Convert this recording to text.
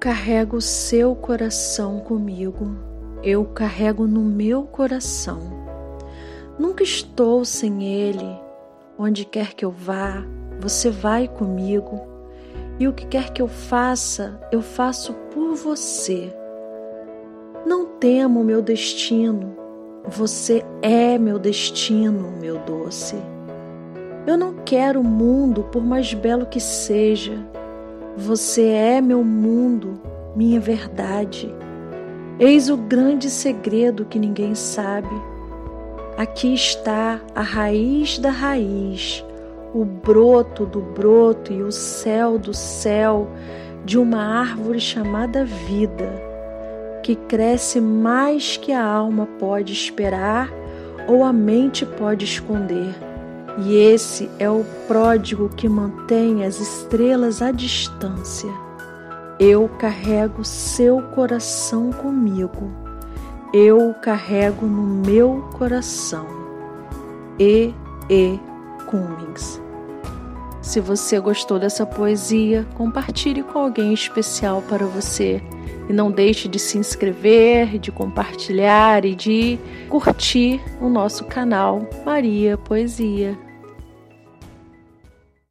carrego o seu coração comigo, eu carrego no meu coração. Nunca estou sem ele. Onde quer que eu vá, você vai comigo. E o que quer que eu faça, eu faço por você. Não temo meu destino, você é meu destino, meu doce. Eu não quero o mundo, por mais belo que seja. Você é meu mundo, minha verdade. Eis o grande segredo que ninguém sabe. Aqui está a raiz da raiz, o broto do broto e o céu do céu de uma árvore chamada vida, que cresce mais que a alma pode esperar ou a mente pode esconder e esse é o pródigo que mantém as estrelas à distância. Eu carrego seu coração comigo. Eu o carrego no meu coração. E. E. Cummings. Se você gostou dessa poesia, compartilhe com alguém especial para você. E não deixe de se inscrever, de compartilhar e de curtir o nosso canal Maria Poesia.